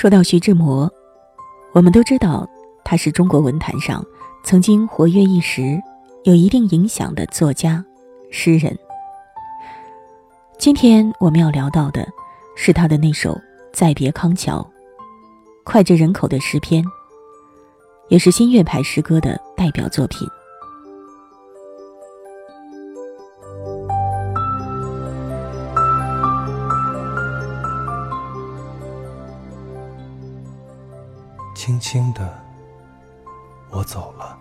说到徐志摩，我们都知道他是中国文坛上曾经活跃一时、有一定影响的作家、诗人。今天我们要聊到的是他的那首《再别康桥》，脍炙人口的诗篇，也是新月派诗歌的代表作品。轻轻的，我走了，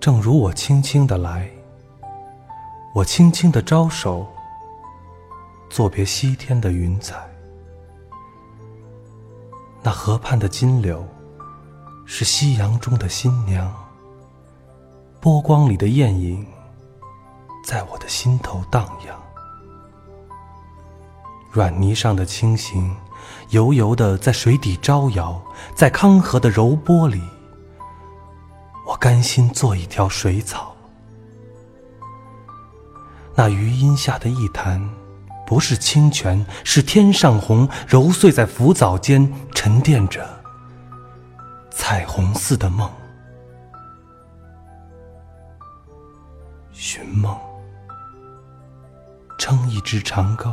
正如我轻轻的来，我轻轻的招手，作别西天的云彩。那河畔的金柳，是夕阳中的新娘，波光里的艳影，在我的心头荡漾。软泥上的青荇。悠悠的在水底招摇，在康河的柔波里，我甘心做一条水草。那余荫下的一潭，不是清泉，是天上虹，揉碎在浮藻间，沉淀着彩虹似的梦。寻梦，撑一支长篙。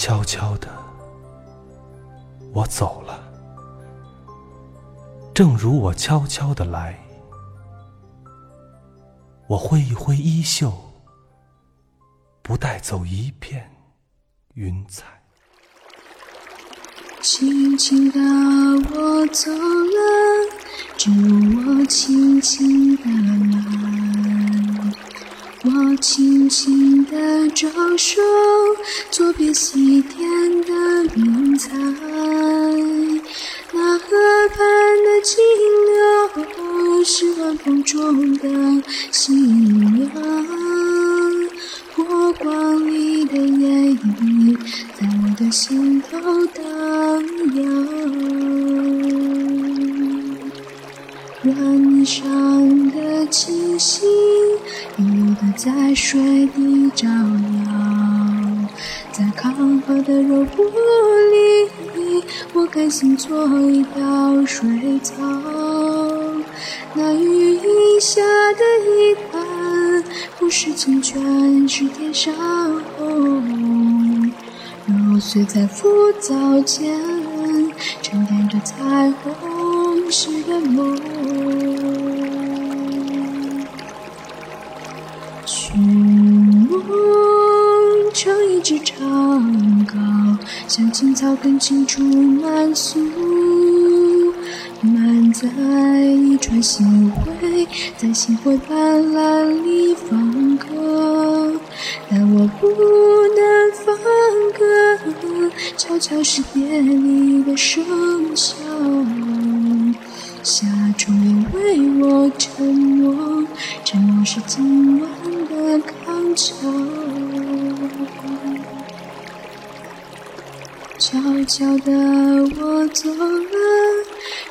悄悄的，我走了，正如我悄悄的来。我挥一挥衣袖，不带走一片云彩。轻轻的我走了，正如我轻轻的来。我轻轻地招手，作别西天的云彩。那河畔的金柳，是晚风中的新娘。波光里的艳影，在我的心头荡漾。软泥上的清溪。在水底招摇，在康河的柔波里，我甘心做一条水草。那余荫下的一潭，不是清泉，是天上虹，揉碎在浮藻间，沉淀着彩虹似的梦。更清楚满诉，满载一船星辉，在星辉斑斓里放歌。但我不能放歌，悄悄是别离的笙箫。夏虫也为我沉默，沉默是今晚的康桥。悄悄的我走了，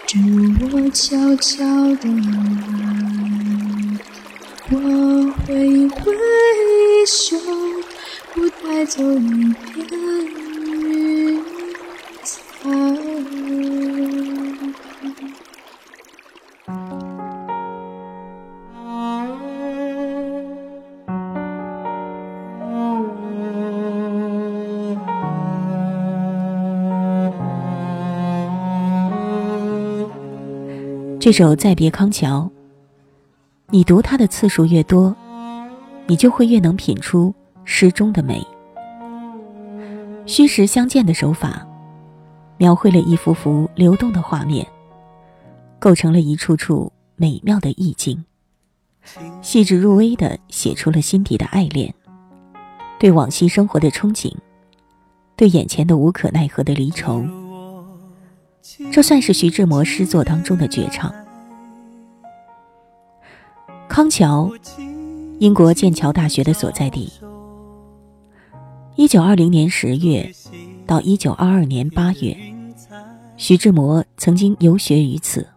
正如我悄悄的来。我挥挥衣袖，不带走一片这首《再别康桥》，你读它的次数越多，你就会越能品出诗中的美。虚实相间的手法，描绘了一幅幅流动的画面，构成了一处处美妙的意境，细致入微的写出了心底的爱恋，对往昔生活的憧憬，对眼前的无可奈何的离愁。这算是徐志摩诗作当中的绝唱。康桥，英国剑桥大学的所在地。一九二零年十月到一九二二年八月，徐志摩曾经游学于此。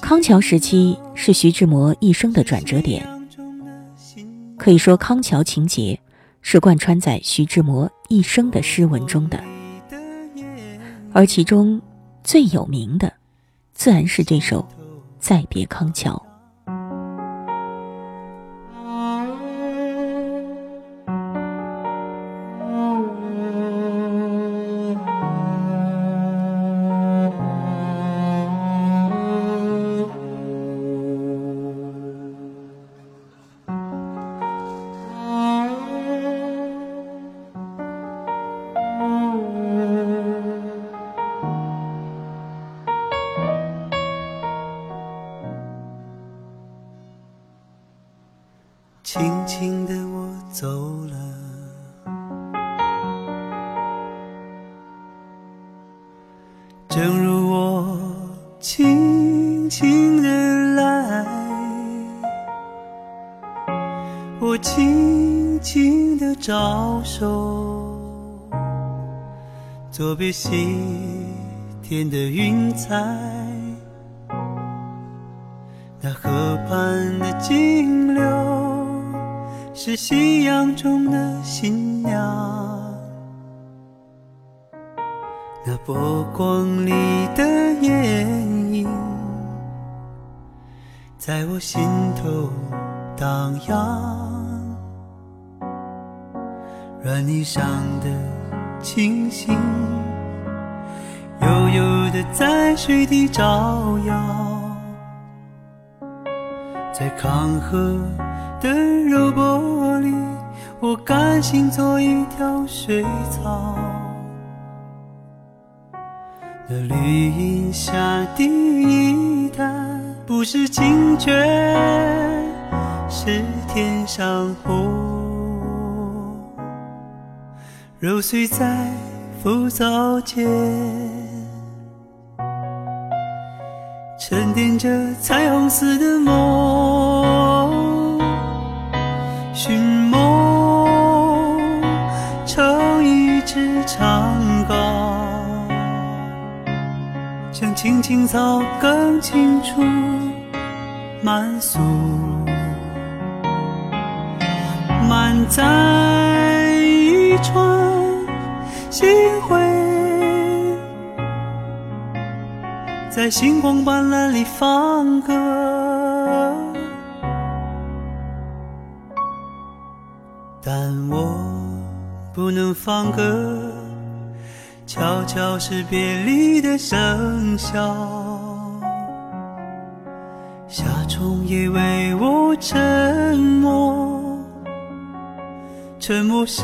康桥时期是徐志摩一生的转折点，可以说康桥情节是贯穿在徐志摩一生的诗文中的。而其中最有名的，自然是这首《再别康桥》。正如我轻轻的来，我轻轻的招手，作别西天的云彩，那河畔的金柳。是夕阳中的新娘，波光里的艳影，在我心头荡漾。软泥上的星星，悠悠的在水底招摇，在康河。的柔波里，我甘心做一条水草。那绿荫下的一潭，不是清泉，是天上虹。揉碎在浮藻间，沉淀着彩虹似的梦。青青草更青处满诉，满载一船星辉，在星光斑斓里放歌。但我不能放歌，悄悄是别离的笙箫。夏虫也为我沉默，沉默是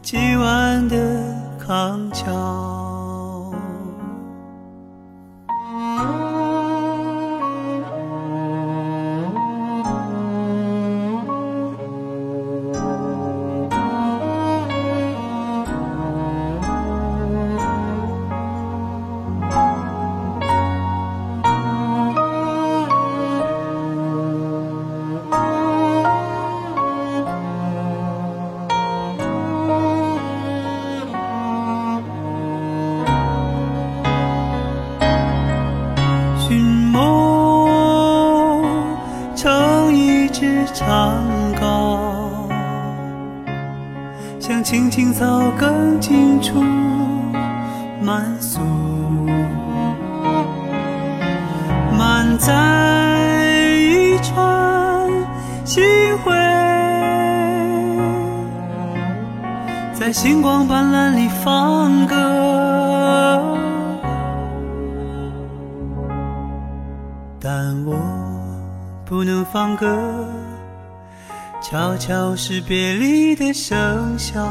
今晚的康桥。满载一船星辉，在星光斑斓里放歌。但我不能放歌，悄悄是别离的笙箫。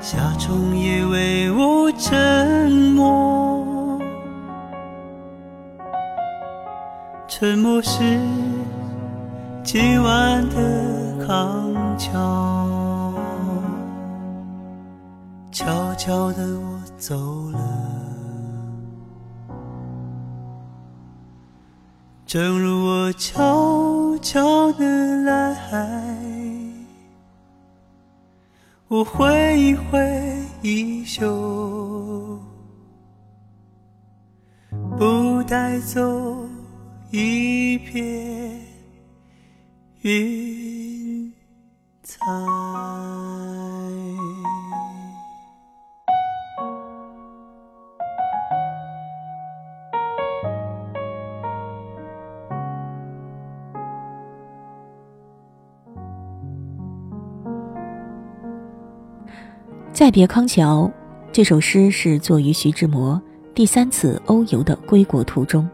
夏虫也为我沉沉默是今晚的康桥。悄悄的我走了。正如我悄悄的来，我挥一挥衣袖，不带走一片云彩。再别康桥，这首诗是作于徐志摩第三次欧游的归国途中，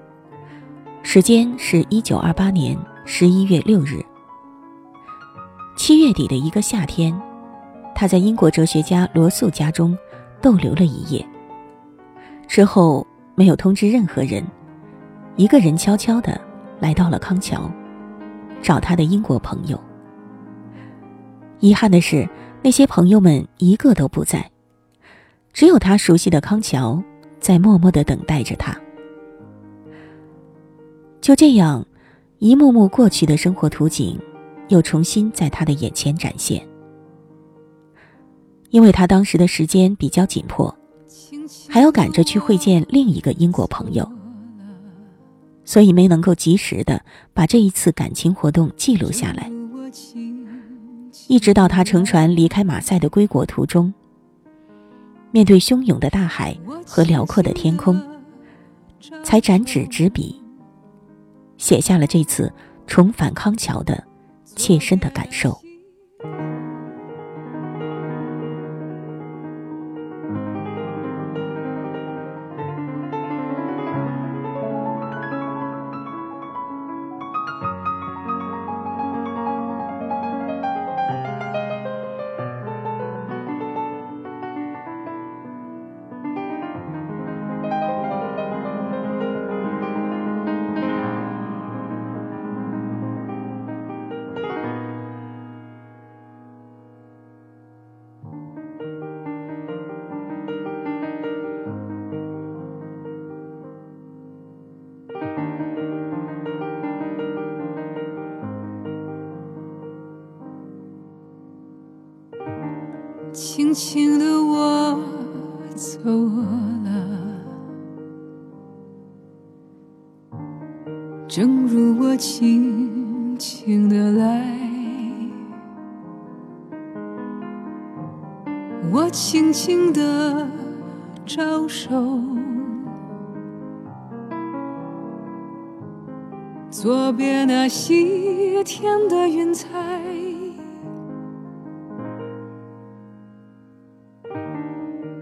时间是一九二八年十一月六日。七月底的一个夏天，他在英国哲学家罗素家中逗留了一夜，之后没有通知任何人，一个人悄悄的来到了康桥，找他的英国朋友。遗憾的是。那些朋友们一个都不在，只有他熟悉的康桥在默默的等待着他。就这样，一幕幕过去的生活图景又重新在他的眼前展现。因为他当时的时间比较紧迫，还要赶着去会见另一个英国朋友，所以没能够及时的把这一次感情活动记录下来。一直到他乘船离开马赛的归国途中，面对汹涌的大海和辽阔的天空，才展纸执笔，写下了这次重返康桥的切身的感受。轻的我走了，正如我轻轻的来，我轻轻的招手，左边那西天的云彩。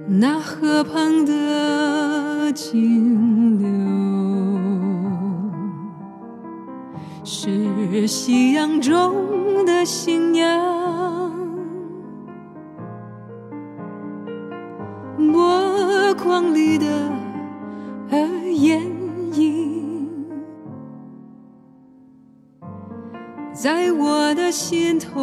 那河畔的金柳，是夕阳中的新娘。波光里的艳影，在我的心头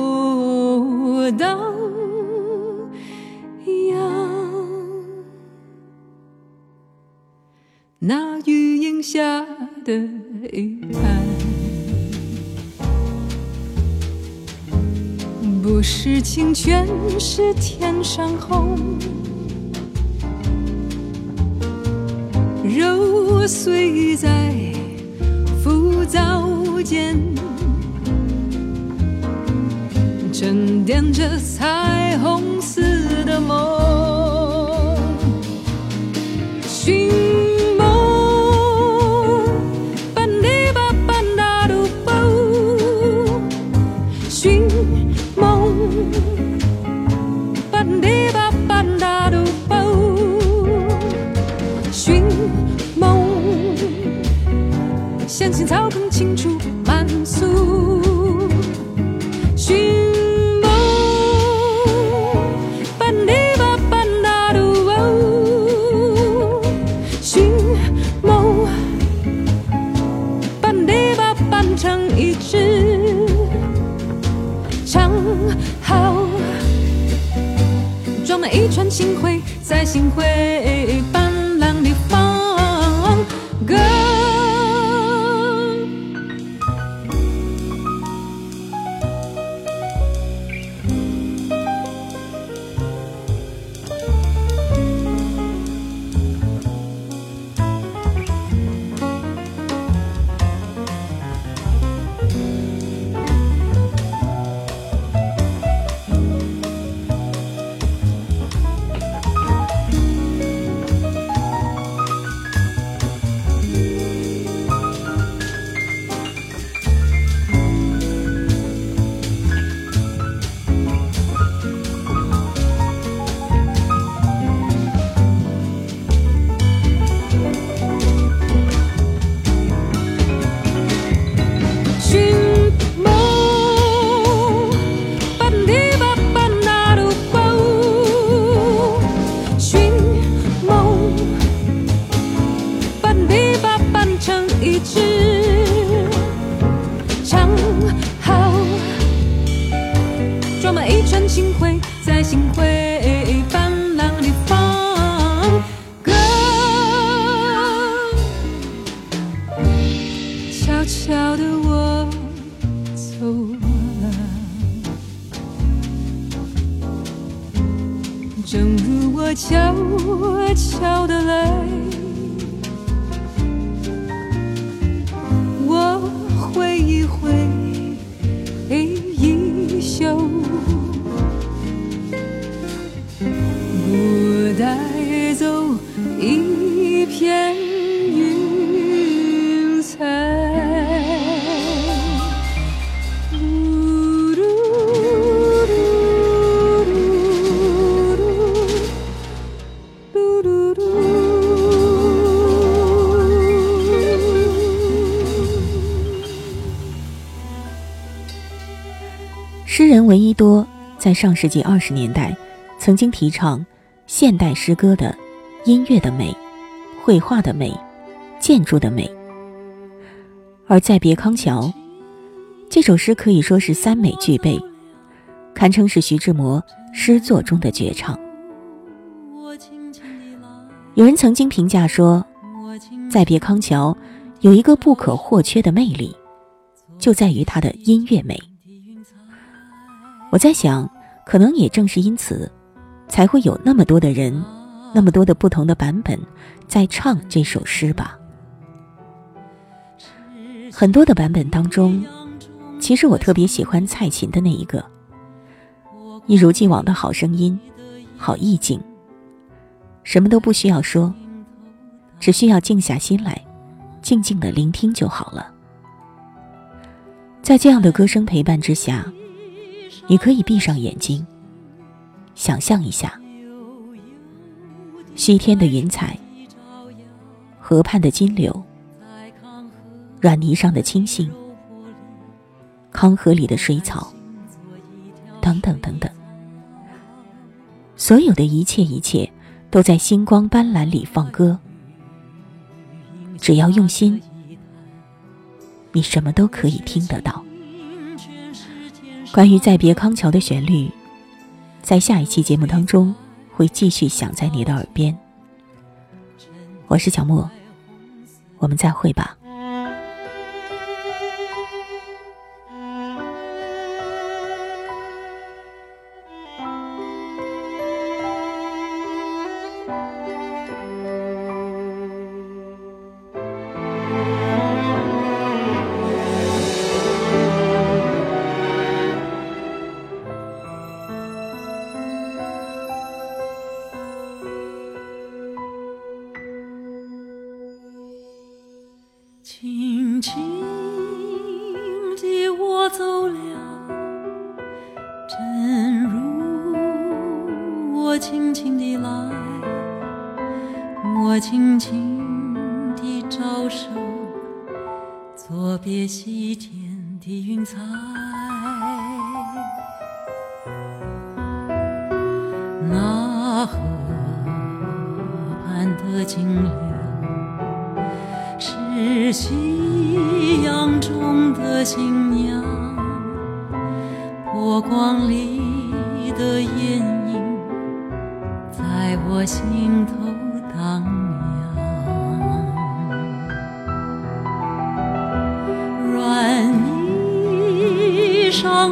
下的遗憾，不是清泉，是天上虹，揉碎在浮躁间，沉淀着彩虹似的梦。悄悄地来，人闻一多在上世纪二十年代曾经提倡现代诗歌的音乐的美、绘画的美、建筑的美，而在别康桥这首诗可以说是三美俱备，堪称是徐志摩诗作中的绝唱。有人曾经评价说，在别康桥有一个不可或缺的魅力，就在于它的音乐美。我在想，可能也正是因此，才会有那么多的人，那么多的不同的版本在唱这首诗吧。很多的版本当中，其实我特别喜欢蔡琴的那一个，一如既往的好声音，好意境，什么都不需要说，只需要静下心来，静静的聆听就好了。在这样的歌声陪伴之下。你可以闭上眼睛，想象一下，西天的云彩，河畔的金柳，软泥上的青荇，康河里的水草，等等等等，所有的一切一切，都在星光斑斓里放歌。只要用心，你什么都可以听得到。关于再别康桥的旋律，在下一期节目当中会继续响在你的耳边。我是小莫，我们再会吧。走了，正如我轻轻地来，我轻轻地招手，作别西天的云彩。那河畔的金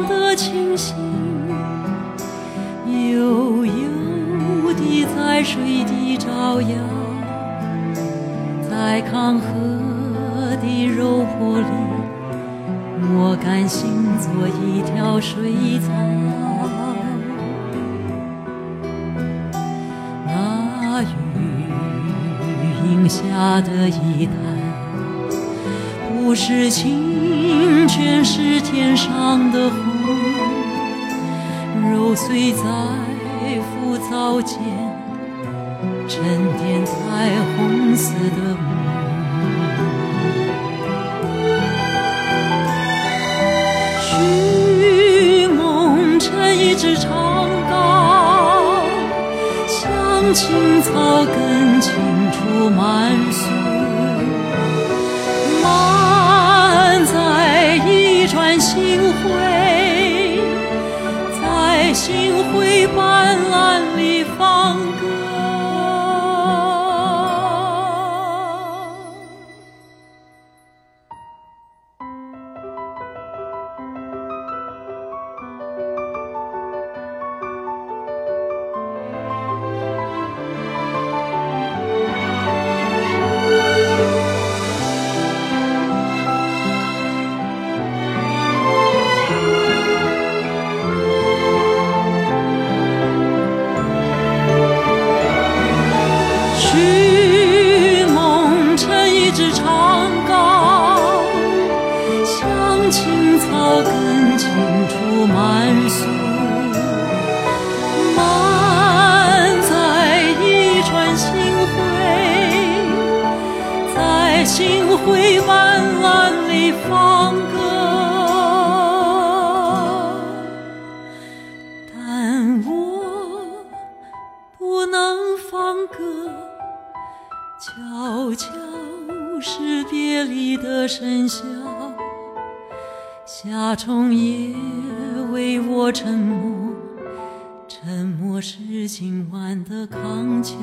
的清醒，悠悠地在水底招摇，在康河的柔波里。我甘心做一条水草，那雨荫下的一潭，不是清泉，是天上的，揉碎在浮藻间，沉淀彩虹似的梦。寻梦，撑一支长篙，像青草根青处满树，满载一船星辉，星辉斑斓寻梦成一只长篙向青草更青处漫溯满载一船星辉在星辉斑斓里放夏虫也为我沉默，沉默是今晚的康桥。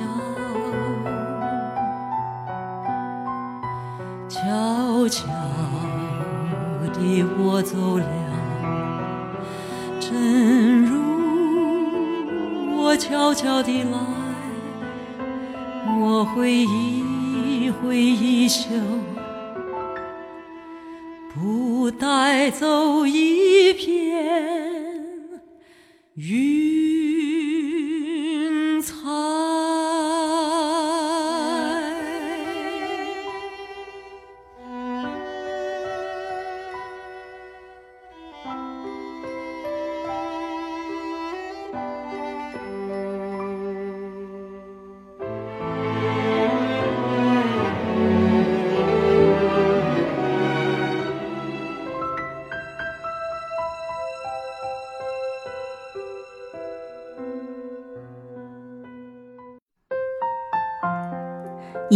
悄悄地我走了，正如我悄悄地来，我会一挥衣袖。带走一片云